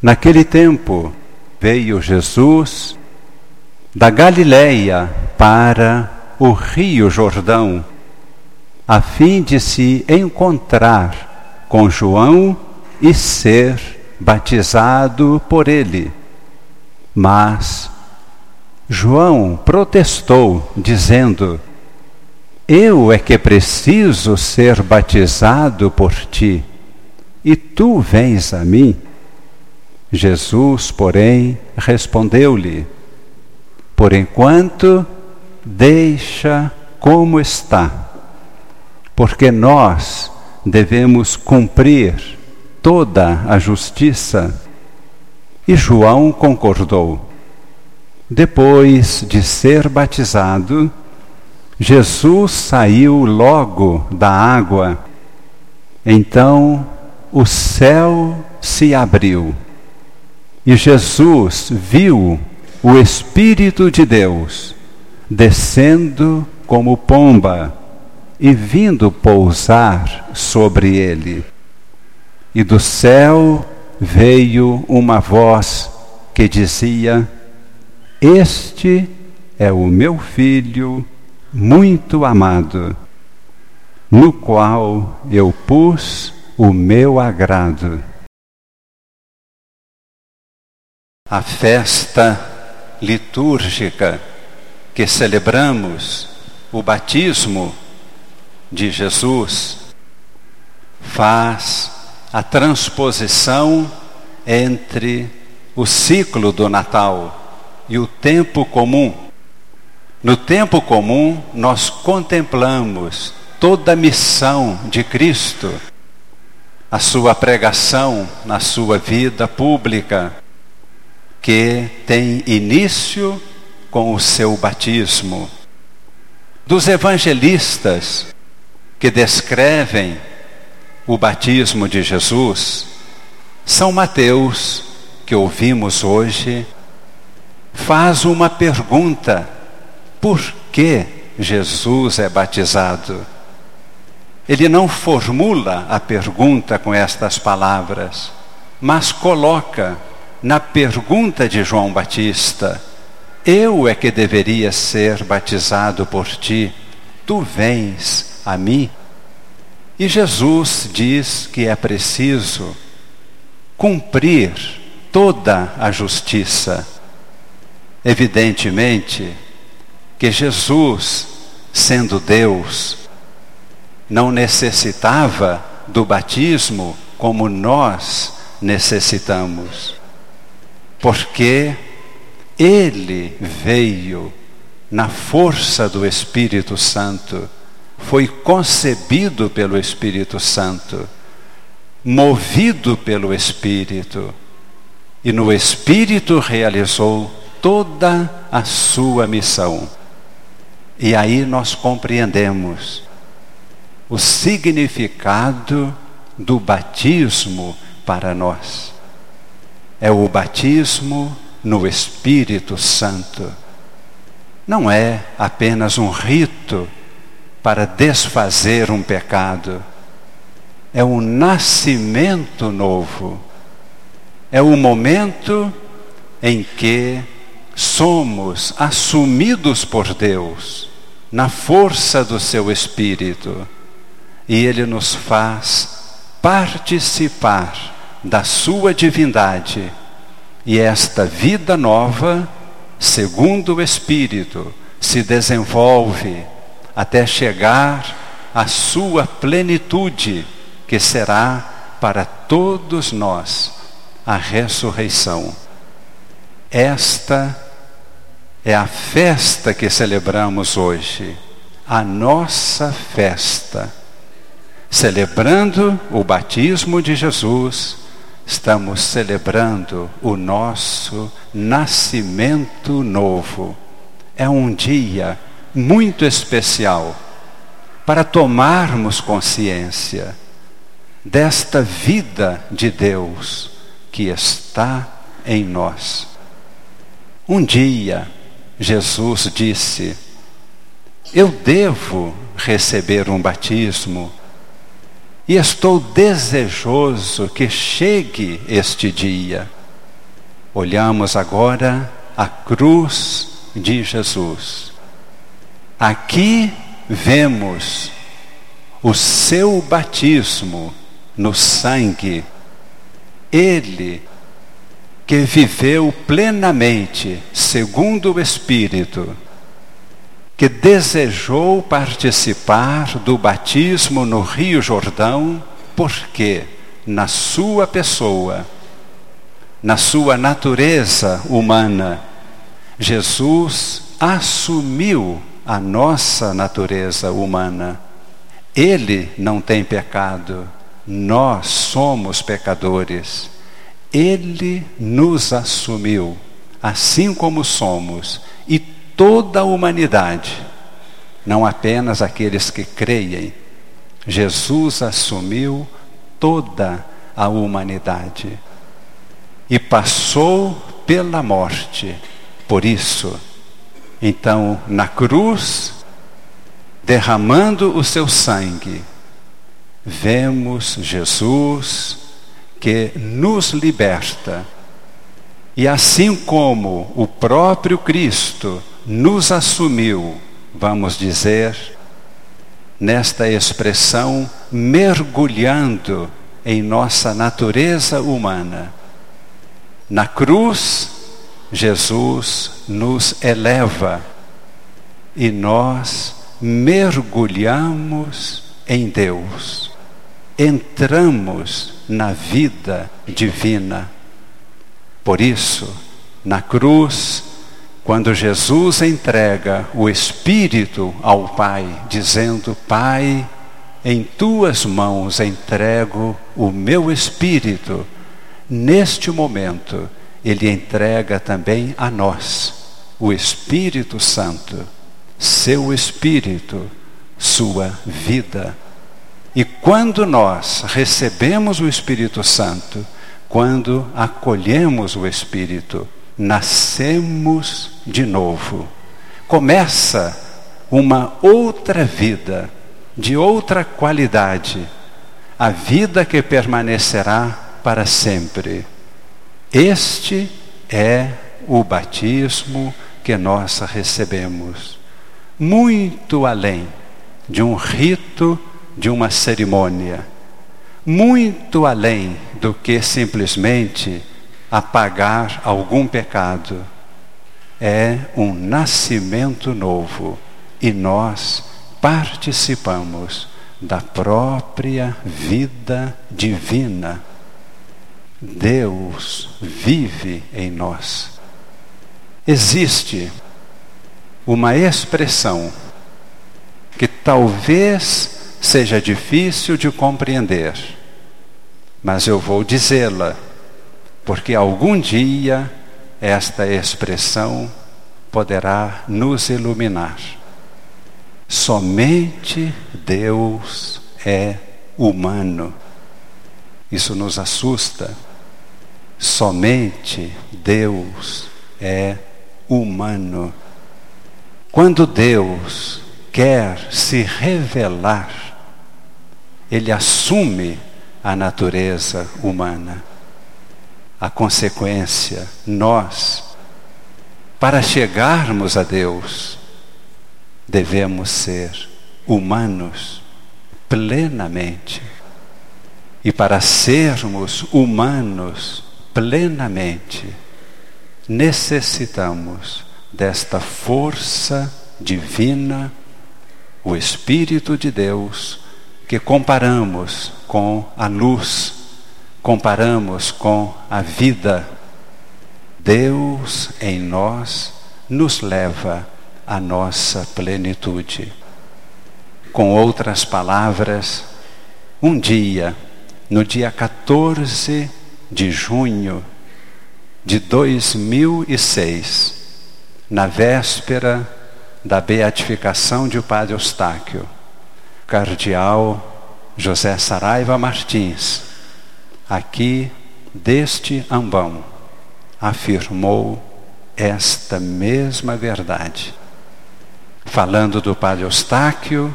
Naquele tempo veio Jesus da Galileia para o Rio Jordão, a fim de se encontrar com João e ser batizado por ele. Mas João protestou, dizendo: Eu é que preciso ser batizado por ti, e tu vens a mim. Jesus, porém, respondeu-lhe: Por enquanto, deixa como está, porque nós devemos cumprir toda a justiça. E João concordou. Depois de ser batizado, Jesus saiu logo da água. Então o céu se abriu e Jesus viu o Espírito de Deus descendo como pomba e vindo pousar sobre ele. E do céu veio uma voz que dizia: Este é o meu filho muito amado, no qual eu pus o meu agrado. A festa litúrgica que celebramos, o batismo de Jesus, faz a transposição entre o ciclo do Natal e o tempo comum. No tempo comum, nós contemplamos toda a missão de Cristo, a sua pregação na sua vida pública, que tem início com o seu batismo. Dos evangelistas que descrevem o batismo de Jesus, São Mateus, que ouvimos hoje, faz uma pergunta: por que Jesus é batizado? Ele não formula a pergunta com estas palavras, mas coloca na pergunta de João Batista: Eu é que deveria ser batizado por ti, tu vens a mim? E Jesus diz que é preciso cumprir toda a justiça. Evidentemente que Jesus, sendo Deus, não necessitava do batismo como nós necessitamos porque ele veio na força do Espírito Santo, foi concebido pelo Espírito Santo, movido pelo Espírito, e no Espírito realizou toda a sua missão. E aí nós compreendemos o significado do batismo para nós é o batismo no Espírito Santo. Não é apenas um rito para desfazer um pecado, é um nascimento novo, é o momento em que somos assumidos por Deus na força do seu Espírito. E Ele nos faz participar da sua divindade. E esta vida nova, segundo o Espírito, se desenvolve até chegar à sua plenitude, que será para todos nós a ressurreição. Esta é a festa que celebramos hoje, a nossa festa. Celebrando o batismo de Jesus, estamos celebrando o nosso nascimento novo. É um dia muito especial para tomarmos consciência desta vida de Deus que está em nós. Um dia, Jesus disse: Eu devo receber um batismo e estou desejoso que chegue este dia. Olhamos agora a cruz de Jesus. Aqui vemos o seu batismo no sangue. Ele que viveu plenamente segundo o Espírito, que desejou participar do batismo no Rio Jordão, porque na sua pessoa, na sua natureza humana, Jesus assumiu a nossa natureza humana. Ele não tem pecado, nós somos pecadores. Ele nos assumiu, assim como somos, e toda a humanidade, não apenas aqueles que creem. Jesus assumiu toda a humanidade e passou pela morte. Por isso, então, na cruz, derramando o seu sangue, vemos Jesus que nos liberta. E assim como o próprio Cristo nos assumiu, vamos dizer, nesta expressão, mergulhando em nossa natureza humana. Na cruz, Jesus nos eleva e nós mergulhamos em Deus, entramos na vida divina. Por isso, na cruz, quando Jesus entrega o Espírito ao Pai, dizendo: Pai, em tuas mãos entrego o meu Espírito, neste momento, ele entrega também a nós o Espírito Santo, seu Espírito, sua vida. E quando nós recebemos o Espírito Santo, quando acolhemos o Espírito, nascemos de novo. Começa uma outra vida, de outra qualidade, a vida que permanecerá para sempre. Este é o batismo que nós recebemos, muito além de um rito, de uma cerimônia, muito além do que simplesmente apagar algum pecado. É um nascimento novo e nós participamos da própria vida divina Deus vive em nós. Existe uma expressão que talvez seja difícil de compreender, mas eu vou dizê-la, porque algum dia esta expressão poderá nos iluminar. Somente Deus é humano. Isso nos assusta Somente Deus é humano. Quando Deus quer se revelar, Ele assume a natureza humana. A consequência, nós, para chegarmos a Deus, devemos ser humanos plenamente. E para sermos humanos plenamente, necessitamos desta força divina, o Espírito de Deus, que comparamos com a luz, comparamos com a vida. Deus em nós nos leva à nossa plenitude. Com outras palavras, um dia, no dia 14 de junho de 2006, na véspera da beatificação de o Padre Eustáquio, cardeal José Saraiva Martins, aqui deste ambão, afirmou esta mesma verdade. Falando do Padre Eustáquio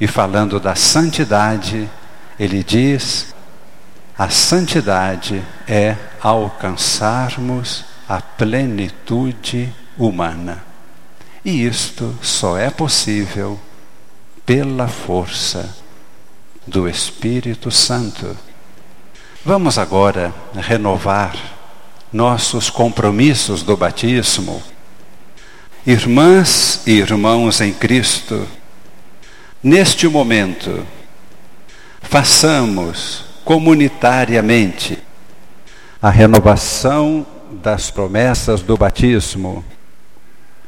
e falando da santidade, ele diz A santidade é alcançarmos a plenitude humana. E isto só é possível pela força do Espírito Santo. Vamos agora renovar nossos compromissos do batismo. Irmãs e irmãos em Cristo, neste momento, façamos comunitariamente a renovação das promessas do batismo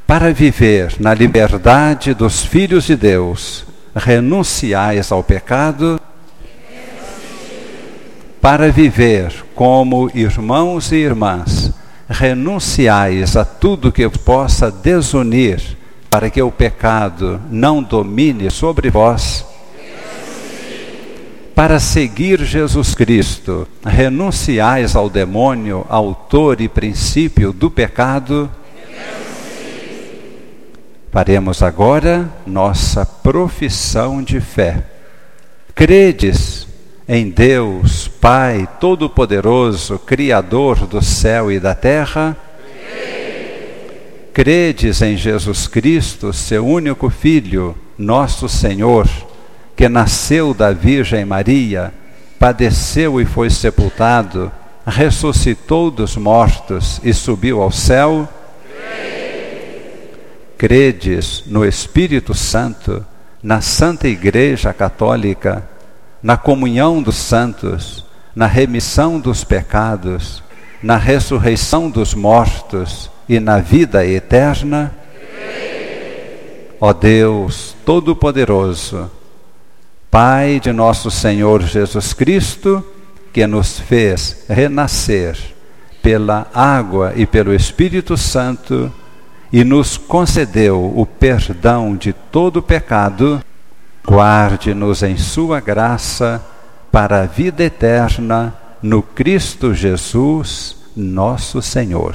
para viver na liberdade dos filhos de Deus, renunciais ao pecado para viver como irmãos e irmãs, renunciais a tudo que possa desunir, para que o pecado não domine sobre vós. Para seguir Jesus Cristo, renunciais ao demônio, autor e princípio do pecado. Faremos agora nossa profissão de fé. Credes em Deus, Pai Todo-Poderoso, Criador do céu e da terra? Credes em Jesus Cristo, seu único Filho, nosso Senhor, que nasceu da Virgem Maria, padeceu e foi sepultado, ressuscitou dos mortos e subiu ao céu? Credes no Espírito Santo, na Santa Igreja Católica, na comunhão dos santos, na remissão dos pecados, na ressurreição dos mortos e na vida eterna? Ó Deus Todo-Poderoso, Pai de nosso Senhor Jesus Cristo, que nos fez renascer pela água e pelo Espírito Santo e nos concedeu o perdão de todo pecado, Guarde-nos em Sua graça para a vida eterna no Cristo Jesus, nosso Senhor.